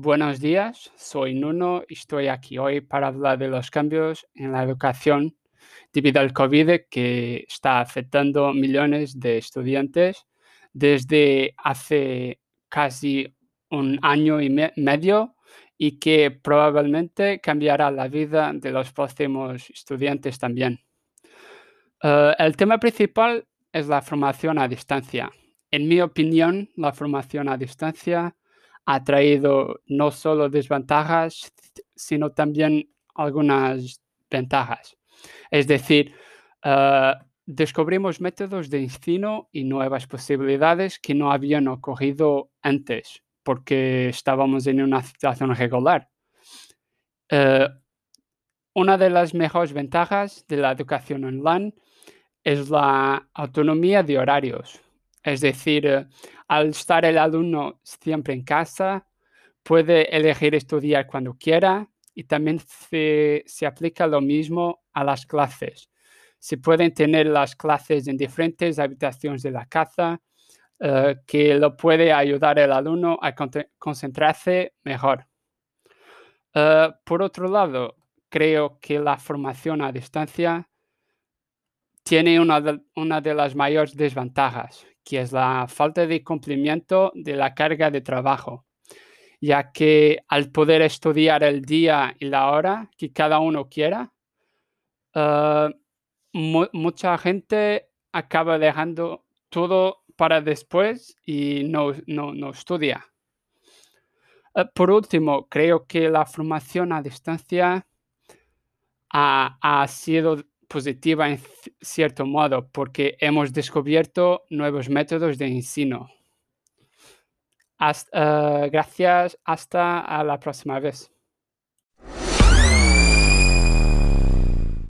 Buenos días, soy Nuno y estoy aquí hoy para hablar de los cambios en la educación debido al COVID que está afectando a millones de estudiantes desde hace casi un año y medio y que probablemente cambiará la vida de los próximos estudiantes también. Eh, el tema principal es la formación a distancia. En mi opinión, la formación a distancia ha traído no solo desventajas, sino también algunas ventajas. Es decir, eh, descubrimos métodos de ensino y nuevas posibilidades que no habían ocurrido antes porque estábamos en una situación regular. Eh, una de las mejores ventajas de la educación online es la autonomía de horarios. Es decir, eh, al estar el alumno siempre en casa, puede elegir estudiar cuando quiera y también se, aplica lo mismo a las clases. Se pueden tener las clases en diferentes habitaciones de la casa, eh, que lo puede ayudar al alumno a concentrarse mejor. Eh, por otro lado, creo que la formación a distancia tiene una de, las mayores desventajas, que es la falta de cumplimiento de la carga de trabajo, ya que al poder estudiar el día y la hora que cada uno quiera, eh, mucha gente acaba dejando todo para después y no, estudia. Eh, por último, creo que la formación a distancia ha sido positiva en cierto modo porque hemos descubierto nuevos métodos de ensino. Eh, gracias, hasta la próxima vez.